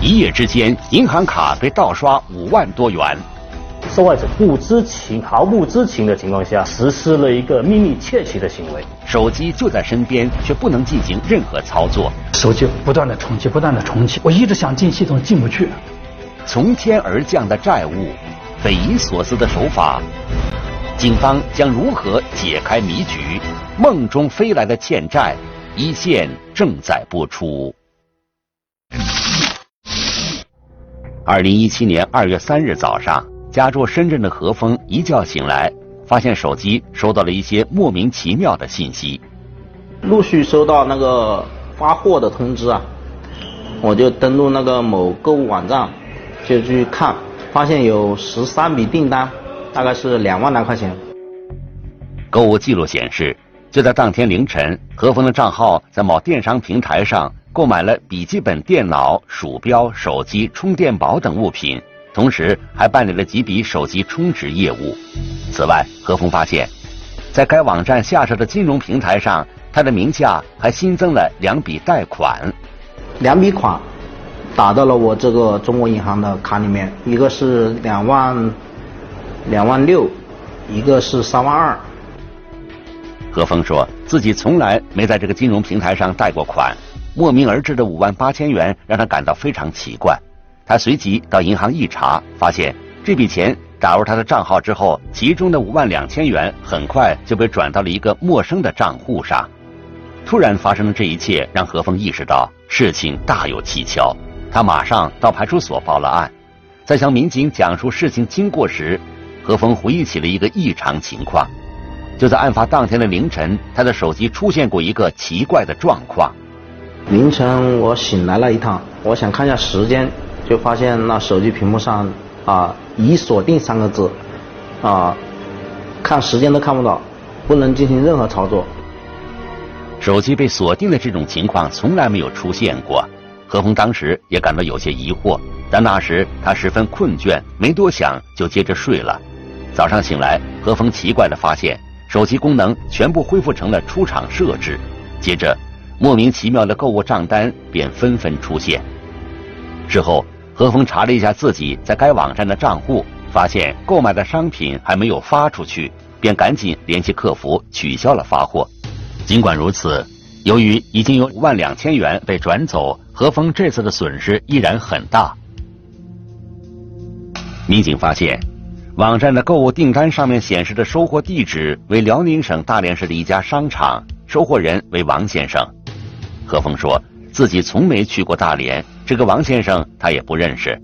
一夜之间，银行卡被盗刷五万多元。受害者不知情、毫不知情的情况下，实施了一个秘密窃取的行为。手机就在身边，却不能进行任何操作。手机不断的重启，不断的重启，我一直想进系统，进不去。从天而降的债务，匪夷所思的手法，警方将如何解开谜局？梦中飞来的欠债，一线正在播出。二零一七年二月三日早上。家住深圳的何峰一觉醒来，发现手机收到了一些莫名其妙的信息。陆续收到那个发货的通知啊，我就登录那个某购物网站，就去看，发现有十三笔订单，大概是两万来块钱。购物记录显示，就在当天凌晨，何峰的账号在某电商平台上购买了笔记本电脑、鼠标、手机、充电宝等物品。同时还办理了几笔手机充值业务。此外，何峰发现，在该网站下设的金融平台上，他的名下还新增了两笔贷款。两笔款打到了我这个中国银行的卡里面，一个是两万两万六，一个是三万二。何峰说自己从来没在这个金融平台上贷过款，莫名而至的五万八千元让他感到非常奇怪。他随即到银行一查，发现这笔钱打入他的账号之后，其中的五万两千元很快就被转到了一个陌生的账户上。突然发生的这一切让何峰意识到事情大有蹊跷，他马上到派出所报了案。在向民警讲述事情经过时，何峰回忆起了一个异常情况：就在案发当天的凌晨，他的手机出现过一个奇怪的状况。凌晨我醒来了一趟，我想看一下时间。就发现那手机屏幕上啊已锁定三个字，啊，看时间都看不到，不能进行任何操作。手机被锁定的这种情况从来没有出现过，何峰当时也感到有些疑惑，但那时他十分困倦，没多想就接着睡了。早上醒来，何峰奇怪的发现手机功能全部恢复成了出厂设置，接着莫名其妙的购物账单便纷纷出现，之后。何峰查了一下自己在该网站的账户，发现购买的商品还没有发出去，便赶紧联系客服取消了发货。尽管如此，由于已经有五万两千元被转走，何峰这次的损失依然很大。民警发现，网站的购物订单上面显示的收货地址为辽宁省大连市的一家商场，收货人为王先生。何峰说自己从没去过大连。这个王先生他也不认识，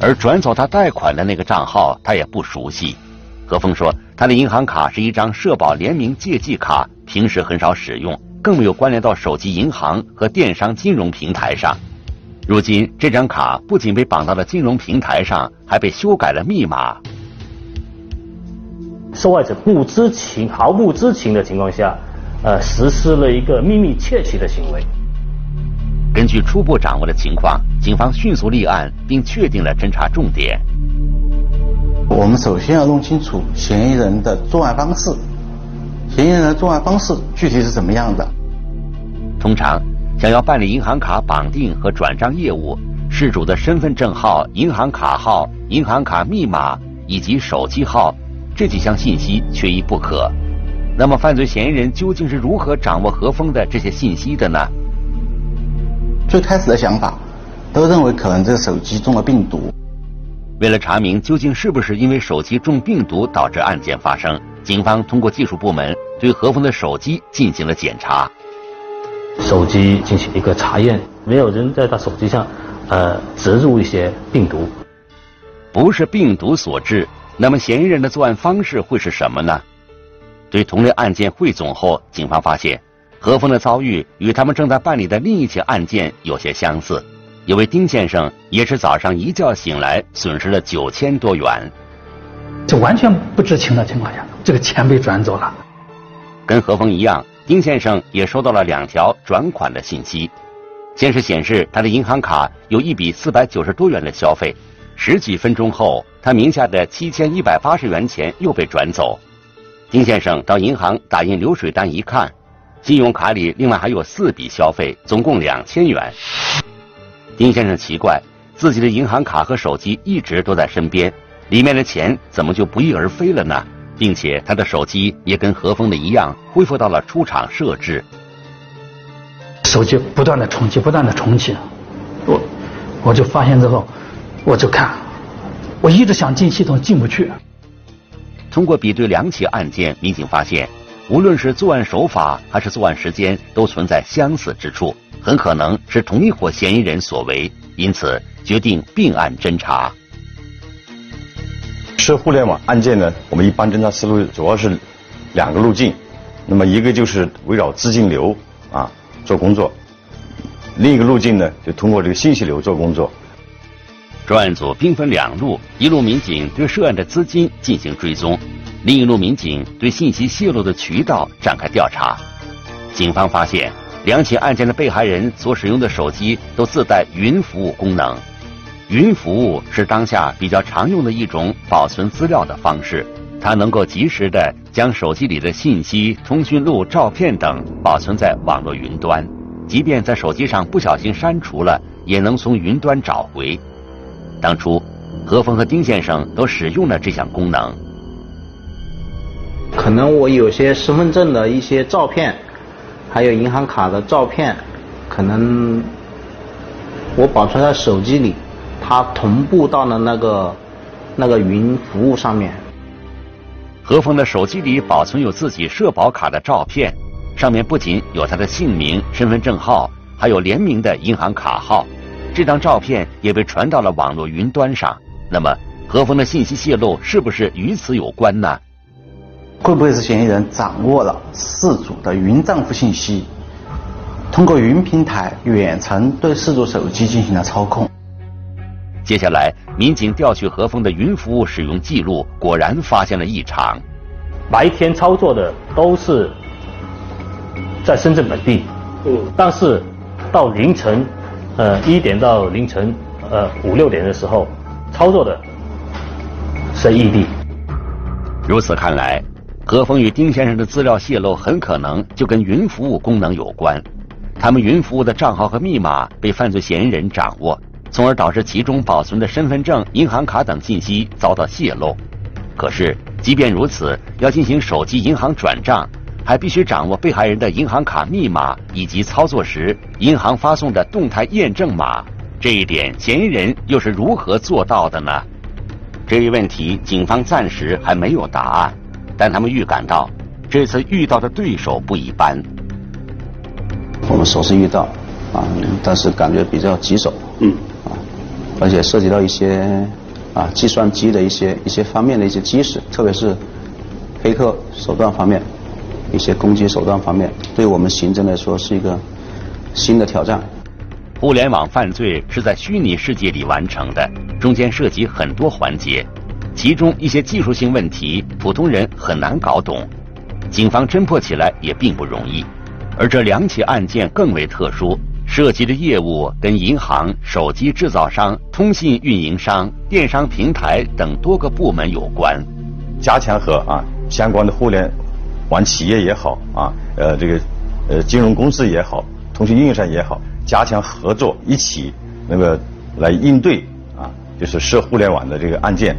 而转走他贷款的那个账号他也不熟悉。何峰说，他的银行卡是一张社保联名借记卡，平时很少使用，更没有关联到手机银行和电商金融平台上。如今这张卡不仅被绑到了金融平台上，还被修改了密码。受害者不知情、毫不知情的情况下，呃，实施了一个秘密窃取的行为。根据初步掌握的情况，警方迅速立案，并确定了侦查重点。我们首先要弄清楚嫌疑人的作案方式，嫌疑人的作案方式具体是怎么样的？通常，想要办理银行卡绑定和转账业务，事主的身份证号、银行卡号、银行卡密码以及手机号这几项信息缺一不可。那么，犯罪嫌疑人究竟是如何掌握何峰的这些信息的呢？最开始的想法，都认为可能这个手机中了病毒。为了查明究竟是不是因为手机中病毒导致案件发生，警方通过技术部门对何峰的手机进行了检查。手机进行一个查验，没有人在他手机上，呃，植入一些病毒。不是病毒所致，那么嫌疑人的作案方式会是什么呢？对同类案件汇总后，警方发现。何峰的遭遇与他们正在办理的另一起案件有些相似，一位丁先生也是早上一觉醒来损失了九千多元，就完全不知情的情况下，这个钱被转走了。跟何峰一样，丁先生也收到了两条转款的信息，先是显示他的银行卡有一笔四百九十多元的消费，十几分钟后，他名下的七千一百八十元钱又被转走。丁先生到银行打印流水单一看。信用卡里另外还有四笔消费，总共两千元。丁先生奇怪，自己的银行卡和手机一直都在身边，里面的钱怎么就不翼而飞了呢？并且他的手机也跟何峰的一样恢复到了出厂设置。手机不断的重启，不断的重启，我我就发现之后，我就看，我一直想进系统进不去。通过比对两起案件，民警发现，无论是作案手法还是作案时间，都存在相似之处，很可能是同一伙嫌疑人所为，因此决定并案侦查。涉互联网案件呢，我们一般侦查思路主要是两个路径，那么一个就是围绕资金流啊。做工作，另一个路径呢，就通过这个信息流做工作。专案组兵分两路，一路民警对涉案的资金进行追踪，另一路民警对信息泄露的渠道展开调查。警方发现，两起案件的被害人所使用的手机都自带云服务功能。云服务是当下比较常用的一种保存资料的方式。它能够及时的将手机里的信息、通讯录、照片等保存在网络云端，即便在手机上不小心删除了，也能从云端找回。当初，何峰和丁先生都使用了这项功能。可能我有些身份证的一些照片，还有银行卡的照片，可能我保存在手机里，它同步到了那个那个云服务上面。何峰的手机里保存有自己社保卡的照片，上面不仅有他的姓名、身份证号，还有联名的银行卡号。这张照片也被传到了网络云端上。那么，何峰的信息泄露是不是与此有关呢？会不会是嫌疑人掌握了事主的云账户信息，通过云平台远程对事主手机进行了操控？接下来，民警调取何峰的云服务使用记录，果然发现了异常。白天操作的都是在深圳本地，嗯，但是到凌晨，呃一点到凌晨呃五六点的时候，操作的是异地。如此看来，何峰与丁先生的资料泄露很可能就跟云服务功能有关。他们云服务的账号和密码被犯罪嫌疑人掌握。从而导致其中保存的身份证、银行卡等信息遭到泄露。可是，即便如此，要进行手机银行转账，还必须掌握被害人的银行卡密码以及操作时银行发送的动态验证码。这一点，嫌疑人又是如何做到的呢？这一问题，警方暂时还没有答案，但他们预感到这次遇到的对手不一般。我们首次遇到，啊，但是感觉比较棘手。嗯。啊而且涉及到一些啊计算机的一些一些方面的一些知识，特别是黑客手段方面，一些攻击手段方面，对我们刑侦来说是一个新的挑战。互联网犯罪是在虚拟世界里完成的，中间涉及很多环节，其中一些技术性问题普通人很难搞懂，警方侦破起来也并不容易，而这两起案件更为特殊。涉及的业务跟银行、手机制造商、通信运营商、电商平台等多个部门有关，加强和啊相关的互联网企业也好啊，呃这个呃金融公司也好，通信运营商也好，加强合作，一起那个来应对啊，就是涉互联网的这个案件。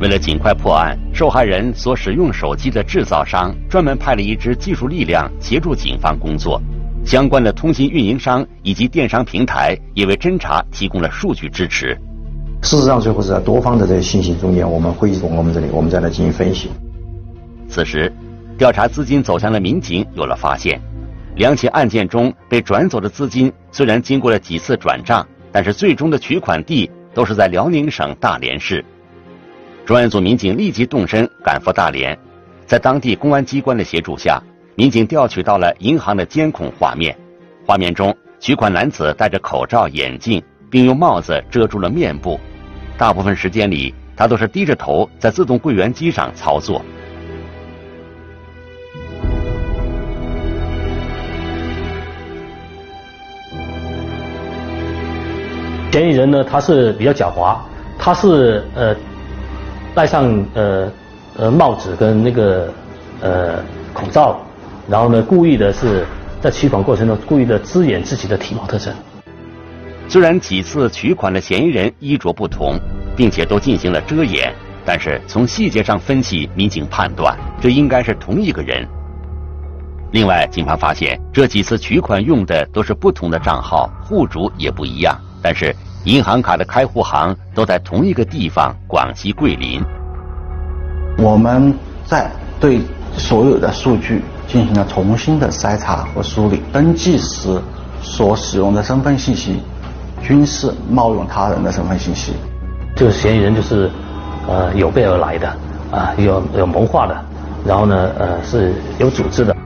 为了尽快破案，受害人所使用手机的制造商专门派了一支技术力量协助警方工作。相关的通信运营商以及电商平台也为侦查提供了数据支持。事实上，最后是在多方的这些信息中间，我们汇总我们这里，我们再来进行分析。此时，调查资金走向的民警有了发现：两起案件中被转走的资金虽然经过了几次转账，但是最终的取款地都是在辽宁省大连市。专案组民警立即动身赶赴大连，在当地公安机关的协助下。民警调取到了银行的监控画面，画面中取款男子戴着口罩、眼镜，并用帽子遮住了面部，大部分时间里他都是低着头在自动柜员机上操作。嫌疑人呢，他是比较狡猾，他是呃戴上呃呃帽子跟那个呃口罩。然后呢，故意的是在取款过程中故意的遮掩自己的体貌特征。虽然几次取款的嫌疑人衣着不同，并且都进行了遮掩，但是从细节上分析，民警判断这应该是同一个人。另外，警方发现这几次取款用的都是不同的账号，户主也不一样，但是银行卡的开户行都在同一个地方——广西桂林。我们在对所有的数据进行了重新的筛查和梳理，登记时所使用的身份信息均是冒用他人的身份信息。这个嫌疑人就是，呃，有备而来的，啊，有有谋划的，然后呢，呃，是有组织的。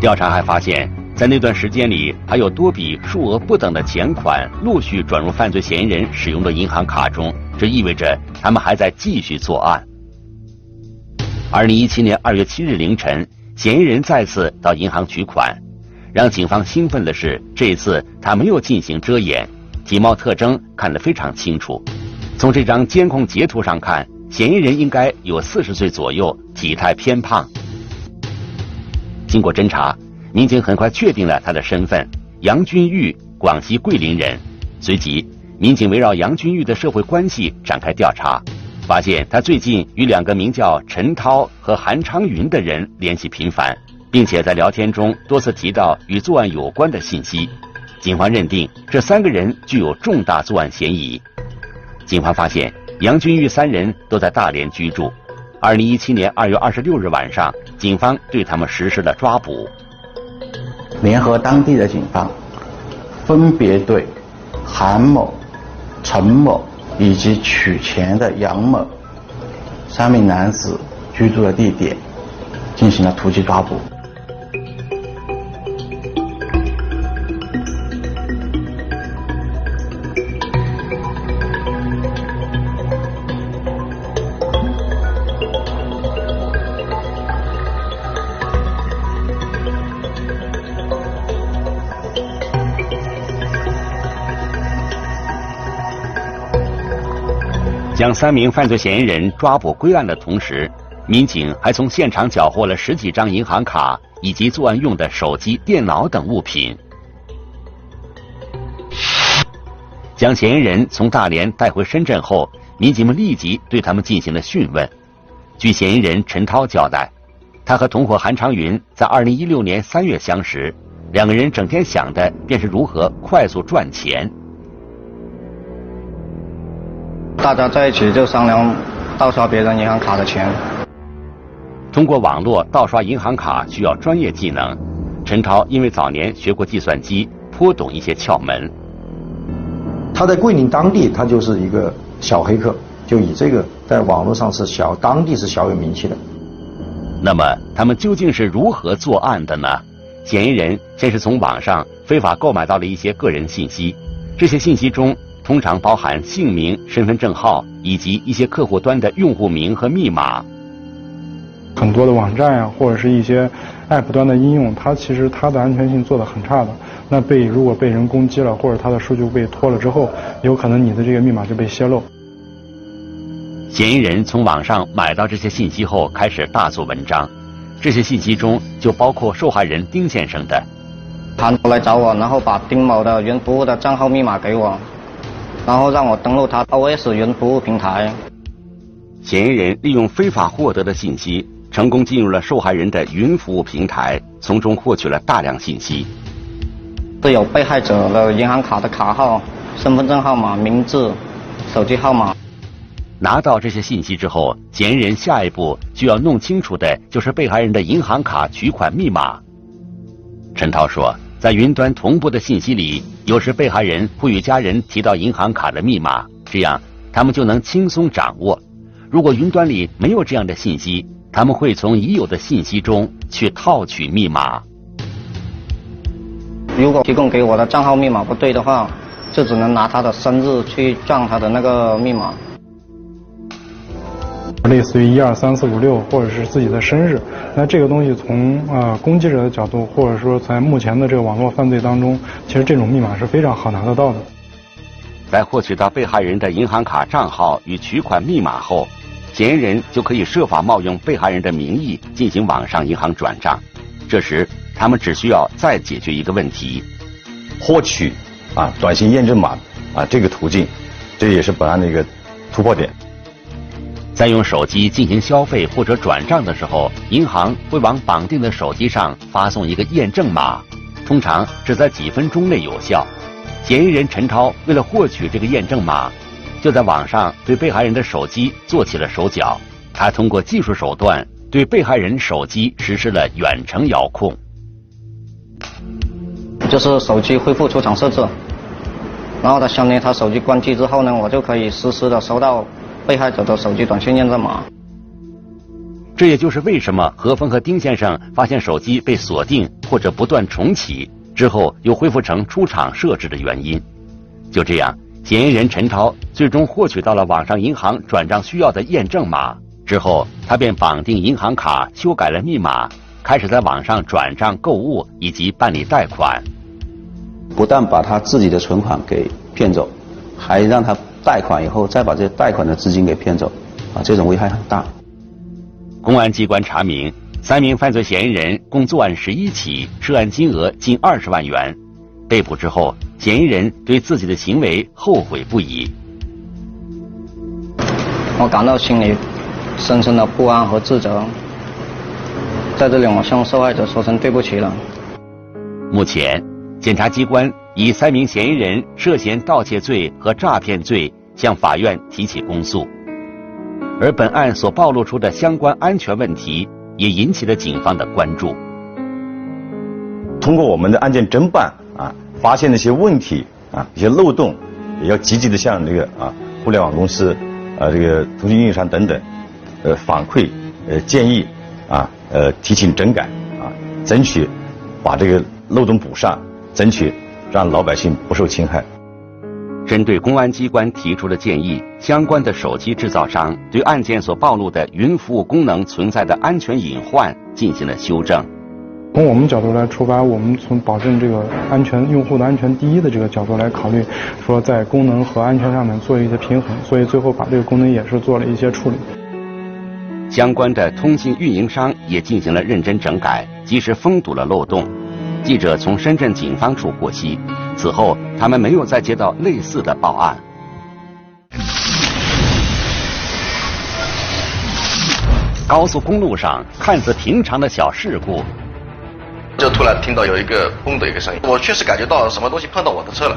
调查还发现，在那段时间里，还有多笔数额不等的钱款陆续转入犯罪嫌疑人使用的银行卡中，这意味着他们还在继续作案。二零一七年二月七日凌晨，嫌疑人再次到银行取款，让警方兴奋的是，这次他没有进行遮掩，体貌特征看得非常清楚。从这张监控截图上看，嫌疑人应该有四十岁左右，体态偏胖。经过侦查，民警很快确定了他的身份：杨军玉，广西桂林人。随即，民警围绕杨军玉的社会关系展开调查，发现他最近与两个名叫陈涛和韩昌云的人联系频繁，并且在聊天中多次提到与作案有关的信息。警方认定这三个人具有重大作案嫌疑。警方发现，杨军玉三人都在大连居住。二零一七年二月二十六日晚上，警方对他们实施了抓捕。联合当地的警方，分别对韩某、陈某以及取钱的杨某三名男子居住的地点进行了突击抓捕。将三名犯罪嫌疑人抓捕归案的同时，民警还从现场缴获了十几张银行卡以及作案用的手机、电脑等物品。将嫌疑人从大连带回深圳后，民警们立即对他们进行了讯问。据嫌疑人陈涛交代，他和同伙韩长云在二零一六年三月相识，两个人整天想的便是如何快速赚钱。大家在一起就商量盗刷别人银行卡的钱。通过网络盗刷银行卡需要专业技能，陈涛因为早年学过计算机，颇懂一些窍门。他在桂林当地，他就是一个小黑客，就以这个在网络上是小当地是小有名气的。那么他们究竟是如何作案的呢？嫌疑人先是从网上非法购买到了一些个人信息，这些信息中。通常包含姓名、身份证号以及一些客户端的用户名和密码。很多的网站呀，或者是一些 App 端的应用，它其实它的安全性做得很差的。那被如果被人攻击了，或者它的数据被拖了之后，有可能你的这个密码就被泄露。嫌疑人从网上买到这些信息后，开始大做文章。这些信息中就包括受害人丁先生的。他来找我，然后把丁某的云服务的账号密码给我。然后让我登录他 OS 云服务平台。嫌疑人利用非法获得的信息，成功进入了受害人的云服务平台，从中获取了大量信息。是有被害者的银行卡的卡号、身份证号码、名字、手机号码。拿到这些信息之后，嫌疑人下一步就要弄清楚的就是被害人的银行卡取款密码。陈涛说。在云端同步的信息里，有时被害人会与家人提到银行卡的密码，这样他们就能轻松掌握。如果云端里没有这样的信息，他们会从已有的信息中去套取密码。如果提供给我的账号密码不对的话，就只能拿他的生日去撞他的那个密码。类似于一二三四五六，或者是自己的生日，那这个东西从啊攻击者的角度，或者说在目前的这个网络犯罪当中，其实这种密码是非常好拿得到的。在获取到被害人的银行卡账号与取款密码后，嫌疑人就可以设法冒用被害人的名义进行网上银行转账。这时，他们只需要再解决一个问题：获取啊短信验证码啊这个途径，这也是本案的一个突破点。在用手机进行消费或者转账的时候，银行会往绑定的手机上发送一个验证码，通常只在几分钟内有效。嫌疑人陈超为了获取这个验证码，就在网上对被害人的手机做起了手脚。他通过技术手段对被害人手机实施了远程遥控，就是手机恢复出厂设置，然后他相当于他手机关机之后呢，我就可以实时的收到被害者的手机短信验证码。这也就是为什么何峰和丁先生发现手机被锁定或者不断重启之后又恢复成出厂设置的原因。就这样，嫌疑人陈涛最终获取到了网上银行转账需要的验证码。之后，他便绑定银行卡，修改了密码，开始在网上转账、购物以及办理贷款。不但把他自己的存款给骗走，还让他贷款以后再把这贷款的资金给骗走，啊，这种危害很大。公安机关查明，三名犯罪嫌疑人共作案十一起，涉案金额近二十万元。被捕之后，嫌疑人对自己的行为后悔不已。我感到心里。深深的不安和自责，在这里我向受害者说声对不起了。目前，检察机关以三名嫌疑人涉嫌盗窃罪和诈骗罪向法院提起公诉，而本案所暴露出的相关安全问题也引起了警方的关注。通过我们的案件侦办啊，发现的一些问题啊，一些漏洞，也要积极的向这个啊互联网公司啊这个通讯运营商等等。呃，反馈呃建议啊，呃提醒整改啊，争取把这个漏洞补上，争取让老百姓不受侵害。针对公安机关提出的建议，相关的手机制造商对案件所暴露的云服务功能存在的安全隐患进行了修正。从我们角度来出发，我们从保证这个安全、用户的安全第一的这个角度来考虑，说在功能和安全上面做一些平衡，所以最后把这个功能也是做了一些处理。相关的通信运营商也进行了认真整改，及时封堵了漏洞。记者从深圳警方处获悉，此后他们没有再接到类似的报案。高速公路上看似平常的小事故，就突然听到有一个“嘣”的一个声音，我确实感觉到什么东西碰到我的车了。